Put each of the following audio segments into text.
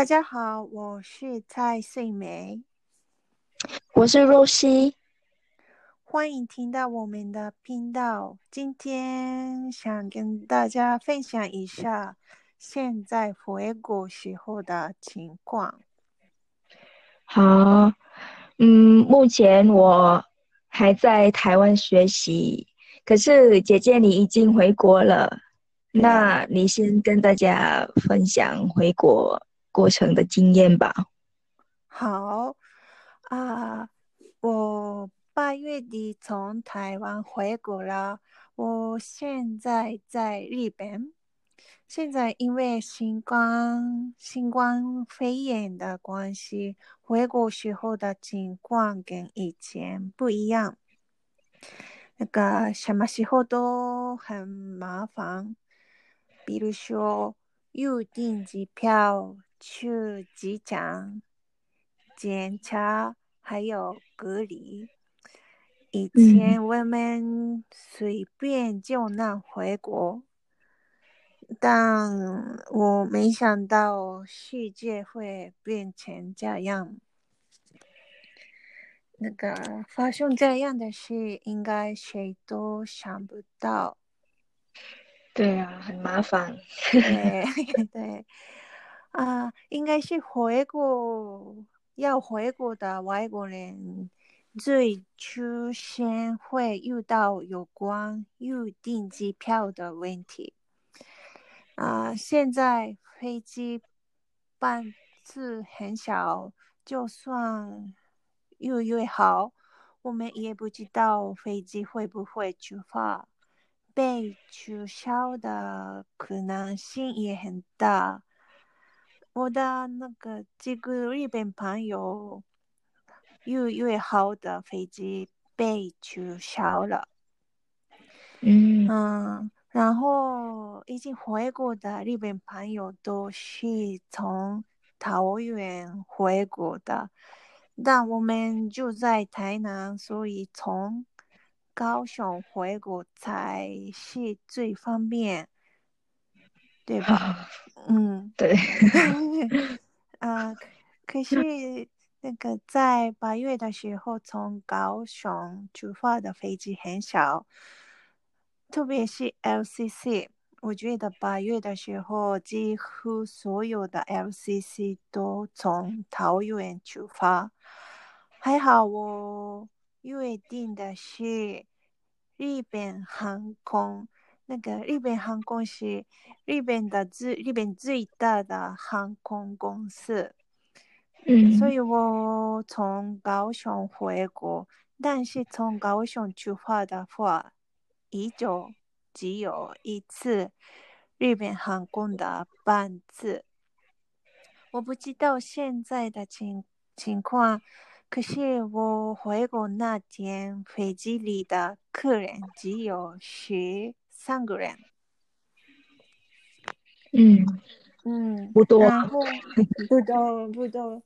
大家好，我是蔡穗梅，我是若曦，欢迎听到我们的频道。今天想跟大家分享一下现在回国时候的情况。好，嗯，目前我还在台湾学习，可是姐姐你已经回国了，那你先跟大家分享回国过程的经验吧。好啊，我八月底从台湾回国了，我现在在日本。现在因为新冠新冠肺炎的关系，回国时候的情况跟以前不一样。那个什么时候都很麻烦，比如说预订机票、去机场检查，还有隔离。以前我们随便就能回国。但我没想到世界会变成这样。那个发生这样的事，应该谁都想不到。对啊，很麻烦。对 对啊，应该是回国要回国的外国人最初先会遇到有关预订机票的问题。啊，现在飞机班次很少，就算预约好，我们也不知道飞机会不会出发，被取消的可能性也很大。我的那个几个日本朋友预约好的飞机被取消了。嗯嗯。然后已经回国的日本朋友都是从桃园回国的，但我们就在台南，所以从高雄回国才是最方便，对吧？嗯，对。啊，可是那个在八月的时候，从高雄出发的飞机很少。特别是 LCC，我觉得八月的时候，几乎所有的 LCC 都从桃园出发。还好我预定的是日本航空，那个日本航空是日本的最日本最大的航空公司。嗯，所以我从高雄回国，但是从高雄出发的话。一周只有一次日本航空的班次，我不知道现在的情情况。可是我回国那天，飞机里的客人只有十三个人。嗯嗯，不多，然后不多不多，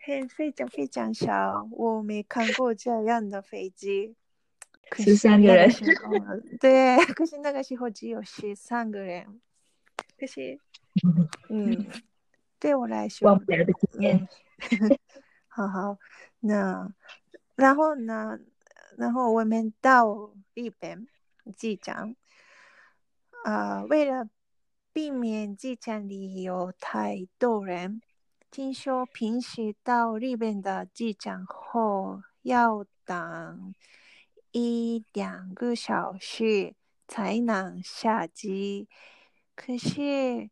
很 非常非常少。我没看过这样的飞机。十三个人，对，可是那个时候只有十三个人，可是，嗯，对我来说，忘不了的经验。好好，那然后呢？然后我们到日本机场，啊，为了避免机场里有太多人，听说平时到日本的机场后要等。一两个小时才能下机，可是，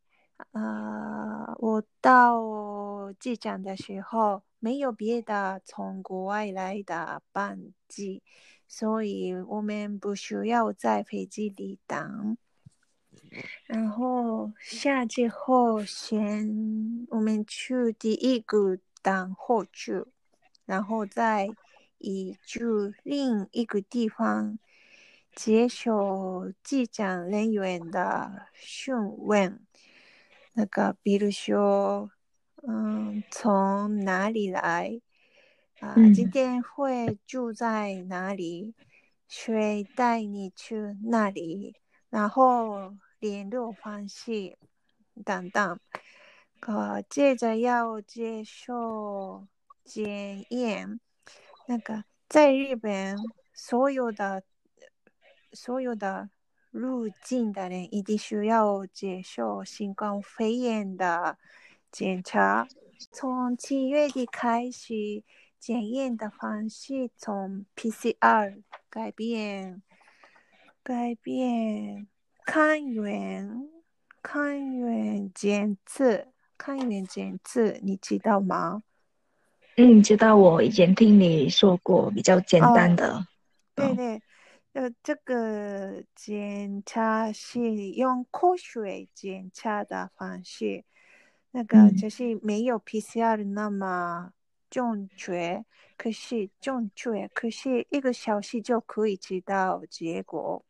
呃，我到机场的时候没有别的从国外来的班机，所以我们不需要在飞机里等。然后下机后，先我们去第一个等候处，然后再。移住另一个地方，接受机长人员的询问。那个，比如说，嗯，从哪里来？啊，今天会住在哪里？谁带你去那里？然后联络方式等等。呃，接着要接受检验。那个在日本，所有的所有的入境的人一定需要接受新冠肺炎的检查。从七月底开始，检验的方式从 PCR 改变，改变抗原抗原检测。抗原检测，你知道吗？嗯，知道。我以前听你说过，比较简单的。对对，呃，这个检查是用口水检查的方式，那个就是没有 PCR 那么准确，可是准确，可是一个小时就可以知道结果。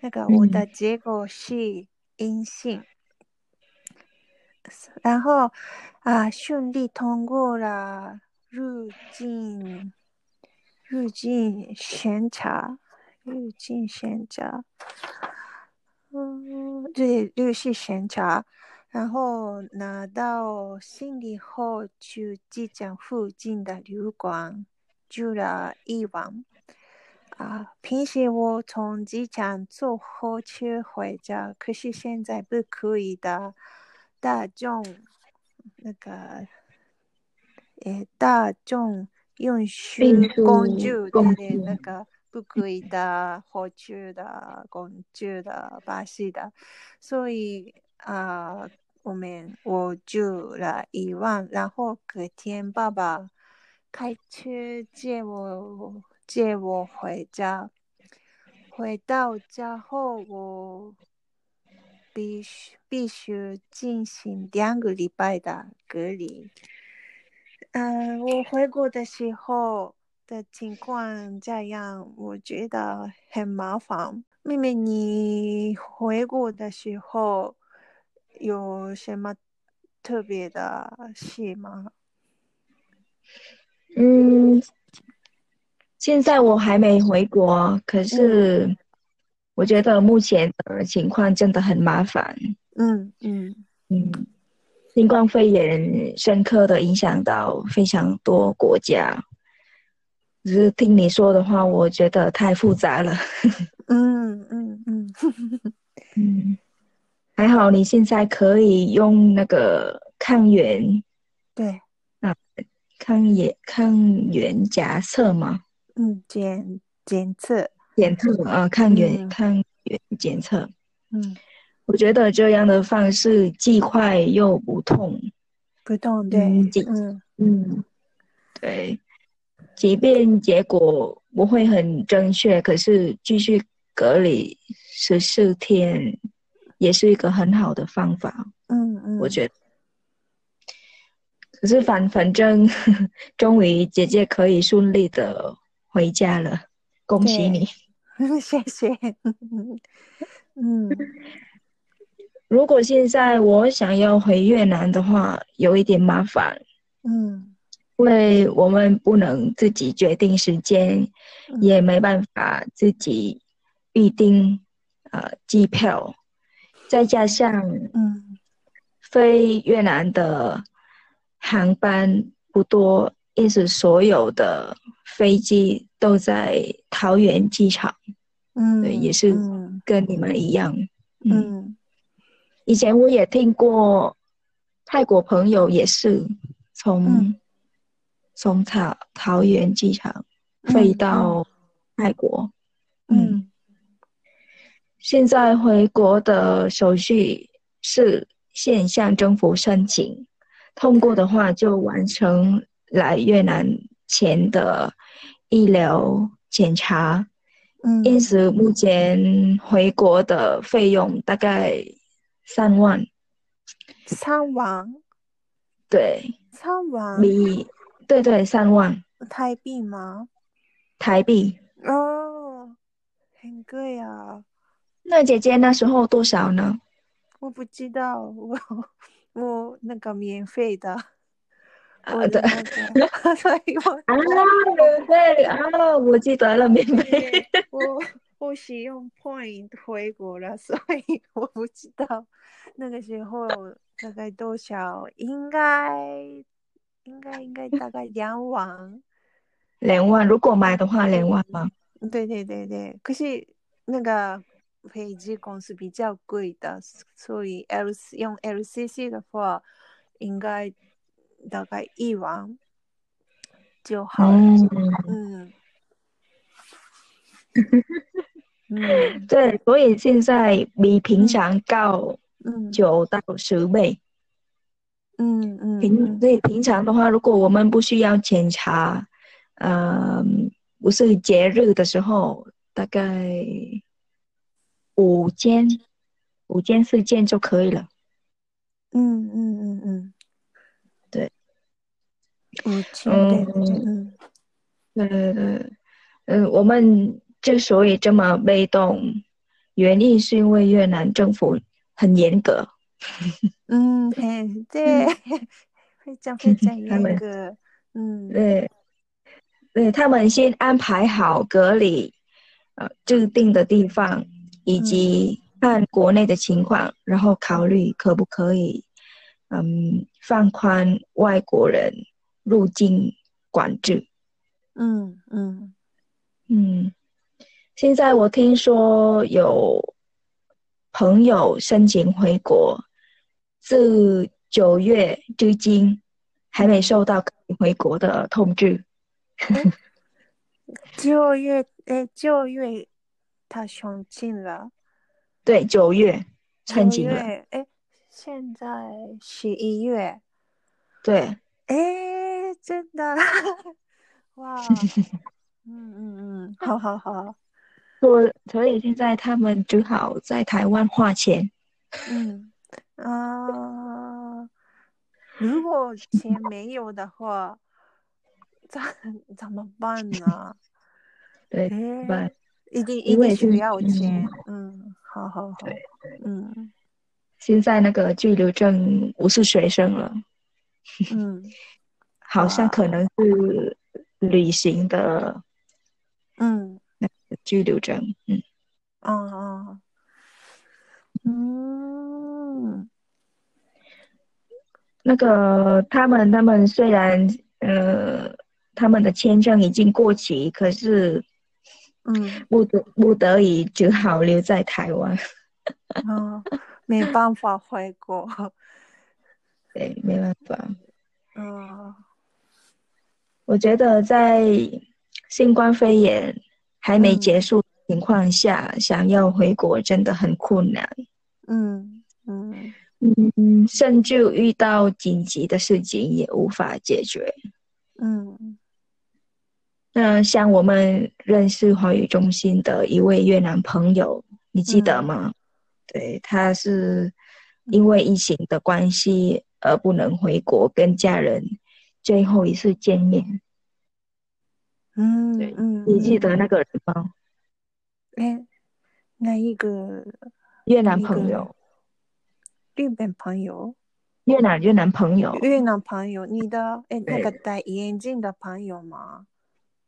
那个我的结果是阴性。然后啊，顺利通过了入境入境审查，入境审查，嗯，对，入境审查，然后拿到行李后，去机场附近的旅馆住了一晚。啊，平时我从机场坐火车回家，可是现在不可以的。大众那个，呃，大众运输工具的那个不可以的火车的工具的巴士的，所以啊，我们我住了一晚，然后隔天爸爸开车接我接我回家，回到家后我。必须必须进行两个礼拜的隔离。嗯，我回国的时候的情况这样，我觉得很麻烦。妹妹，你回国的时候有什么特别的事吗？嗯，现在我还没回国，可是。我觉得目前的情况真的很麻烦。嗯嗯嗯，新冠肺炎深刻的影响到非常多国家。只是听你说的话，我觉得太复杂了。嗯嗯嗯 嗯，还好你现在可以用那个抗原。对。啊，抗原抗原夹测吗？嗯，检检测。检测啊，抗原抗原检测。嗯，我觉得这样的方式既快又不痛。不痛，对，嗯嗯，对。即便结果不会很正确，可是继续隔离十四天也是一个很好的方法。嗯嗯，我觉得。可是反反正，终于姐姐可以顺利的回家了，恭喜你。谢谢。嗯，如果现在我想要回越南的话，有一点麻烦。嗯，因为我们不能自己决定时间，也没办法自己预定呃机票，再加上嗯，飞越南的航班不多，因此所有的飞机。都在桃园机场，嗯，对，也是跟你们一样，嗯。以前我也听过，泰国朋友也是从从桃桃园机场飞到泰国，嗯。现在回国的手续是先向政府申请，通过的话就完成来越南前的。医疗检查，嗯，因此目前回国的费用大概三万。三万？对，三万。米，对对，三万。台币吗？台币。哦，很贵啊。那姐姐那时候多少呢？我不知道，我 我那个免费的。啊对，所以我啊免费啊，我记得了，免费。我我是用 point 回国了，所以我不知道那个时候大概多少，应该应该应该大概两万。两万，如果买的话两万吗？对对对对，可是那个飞机公司比较贵的，所以 L 用 LCC 的话，应该大概一晚就好了。嗯。嗯，对，所以现在比平常高九到十倍。嗯嗯，平对平常的话，如果我们不需要检查，呃，不是节日的时候，大概五件、五件四件就可以了。嗯嗯嗯嗯，对，嗯，对对对，嗯，我们。之所以这么被动，原因是因为越南政府很严格。嗯，对，非常非常严格。嗯，对，对他们先安排好隔离，呃，制定的地方，以及看国内的情况，然后考虑可不可以，嗯，放宽外国人入境管制。嗯嗯嗯。现在我听说有朋友申请回国，自九月至今还没收到回国的通知。九月，哎，九月他申请了。对，九月申请了。哎，现在十一月。对。哎，真的，哇！嗯嗯嗯，好好好。所所以现在他们只好在台湾花钱。嗯啊，如果钱没有的话，怎怎么办呢？对？一定一定需要钱。嗯，好好好。嗯，现在那个居留证不是学生了。嗯，好像可能是旅行的。嗯。居留证，嗯，哦哦，嗯，那个他们他们虽然呃他们的签证已经过期，可是，嗯，不得不得已只好留在台湾，哦，没办法回国，对，没办法，觉得在新冠肺炎。还没结束情况下，想要回国真的很困难。嗯嗯嗯，甚至遇到紧急的事情也无法解决。嗯，那像我们认识华语中心的一位越南朋友，你记得吗？对，他是因为疫情的关系而不能回国跟家人最后一次见面。嗯，嗯，你记得那个人吗？哎，那一个越南朋友，日本朋友，越南越南朋友，越南朋友，你的哎那个戴眼镜的朋友吗？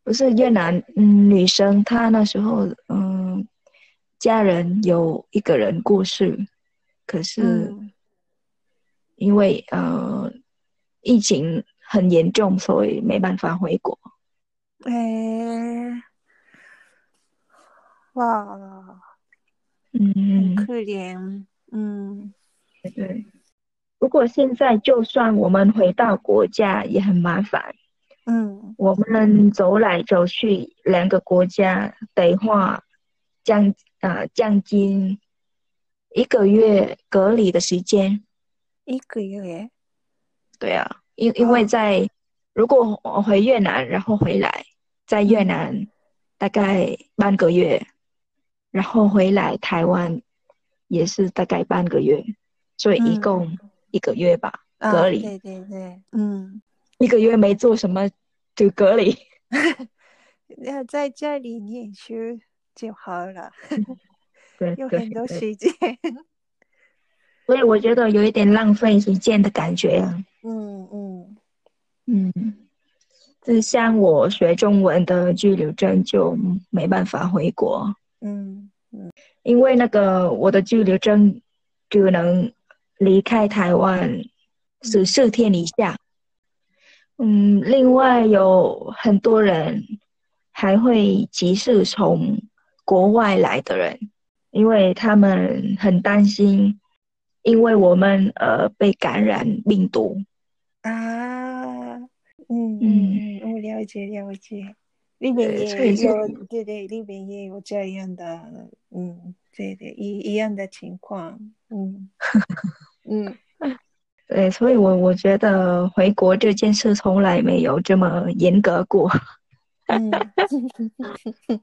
不是越南，嗯，女生，她那时候嗯，家人有一个人过世，可是因为呃疫情很严重，所以没办法回国。哎，哇，嗯，可怜，嗯，对。如果现在就算我们回到国家，也很麻烦。嗯，我们走来走去两个国家，得花将啊将近一个月隔离的时间。一个月？对啊，因因为在如果我回越南，然后回来。在越南大概半个月，然后回来台湾也是大概半个月，所以一共一个月吧。隔离，对对对，嗯，一个月没做什么就隔离。那在这里念书就好了，对，有很多时间。所以我觉得有一点浪费时间的感觉啊。嗯嗯嗯。是像我学中文的居留证就没办法回国，嗯嗯，因为那个我的居留证只能离开台湾十四天以下。嗯，另外有很多人还会歧视从国外来的人，因为他们很担心，因为我们呃被感染病毒。啊，嗯嗯。嗯，我了解了解。那边也有，对对，那边也有这样的，嗯，对对，一一样的情况，嗯 嗯，对，所以我我觉得回国这件事从来没有这么严格过，嗯，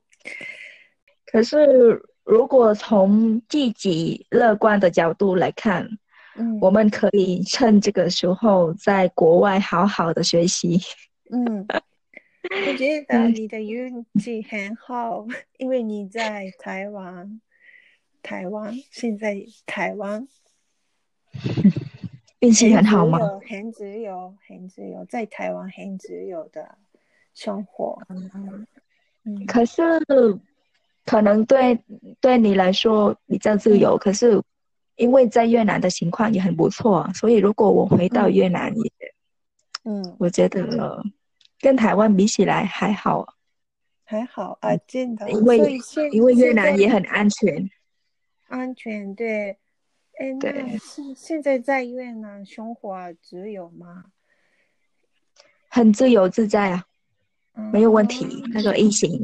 可是如果从积极乐观的角度来看，嗯，我们可以趁这个时候在国外好好的学习，嗯。我觉得 你的运气很好，因为你在台湾，台湾现在台湾。运气很好吗？很自由，很自由，在台湾很自由的生活。嗯，可是可能对对你来说比较自由，可是因为在越南的情况也很不错，所以如果我回到越南也，嗯，我觉得。跟台湾比起来还好，还好啊，真的。因为因为越南也很安全，安全对。哎，那现现在在越南生活自由吗？很自由自在啊，没有问题。那个疫情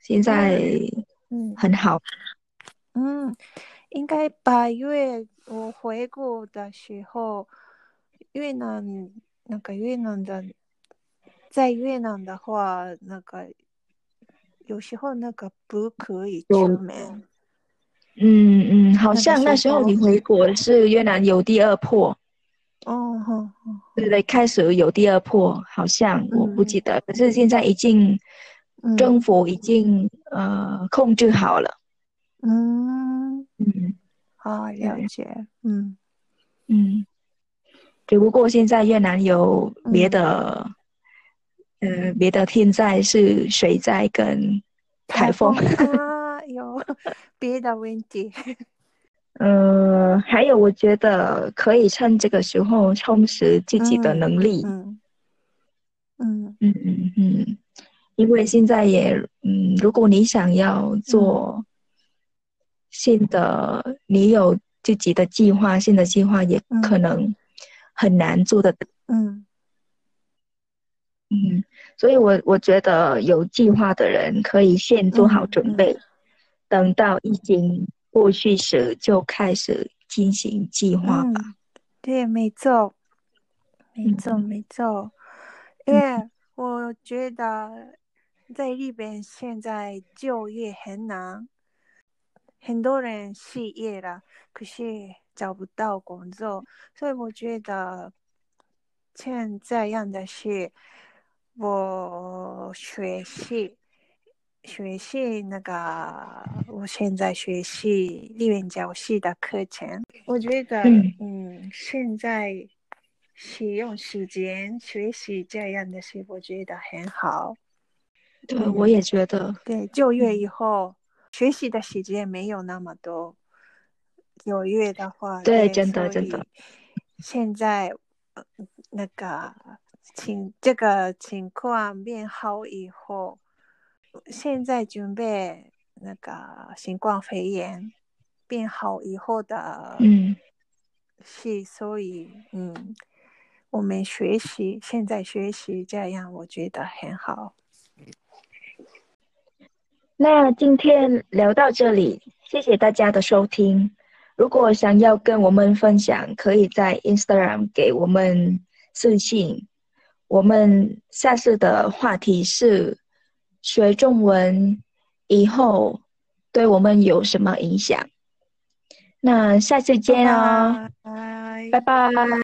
现在嗯很好。嗯，应该八月我回国的时候，越南那个越南的。在越南的话，那个有时候那个不可以出门。嗯嗯，好像那时候你回国是越南有第二破。哦哦哦，对对，开始有第二破，好像我不记得，可是现在已经政府已经呃控制好了。嗯嗯，好了解。嗯嗯，只不过现在越南有别的。呃，别的天灾是水灾跟台风 啊，有别的问题。呃，还有，我觉得可以趁这个时候充实自己的能力。嗯嗯嗯嗯嗯，因为现在也，嗯，如果你想要做新的，你有自己的计划，新的计划也可能很难做的。嗯。嗯，所以，我我觉得有计划的人可以先做好准备，等到疫情过去时就开始进行计划吧。对，没错，没错，没错。因为我觉得在日本现在就业很难，很多人失业了，可是找不到工作，所以我觉得像这样的事。我学习学习那个，我现在学习语言教系的课程。我觉得，嗯，现在使用时间学习这样的事，我觉得很好。对，我也觉得。对，就业以后学习的时间没有那么多。有月的话，对，真的真的。现在那个。情这个情况变好以后，现在准备那个新冠肺炎变好以后的，嗯，是所以嗯，我们学习现在学习这样，我觉得很好。那今天聊到这里，谢谢大家的收听。如果想要跟我们分享，可以在 Instagram 给我们私信。我们下次的话题是学中文以后对我们有什么影响？那下次见哦，拜拜。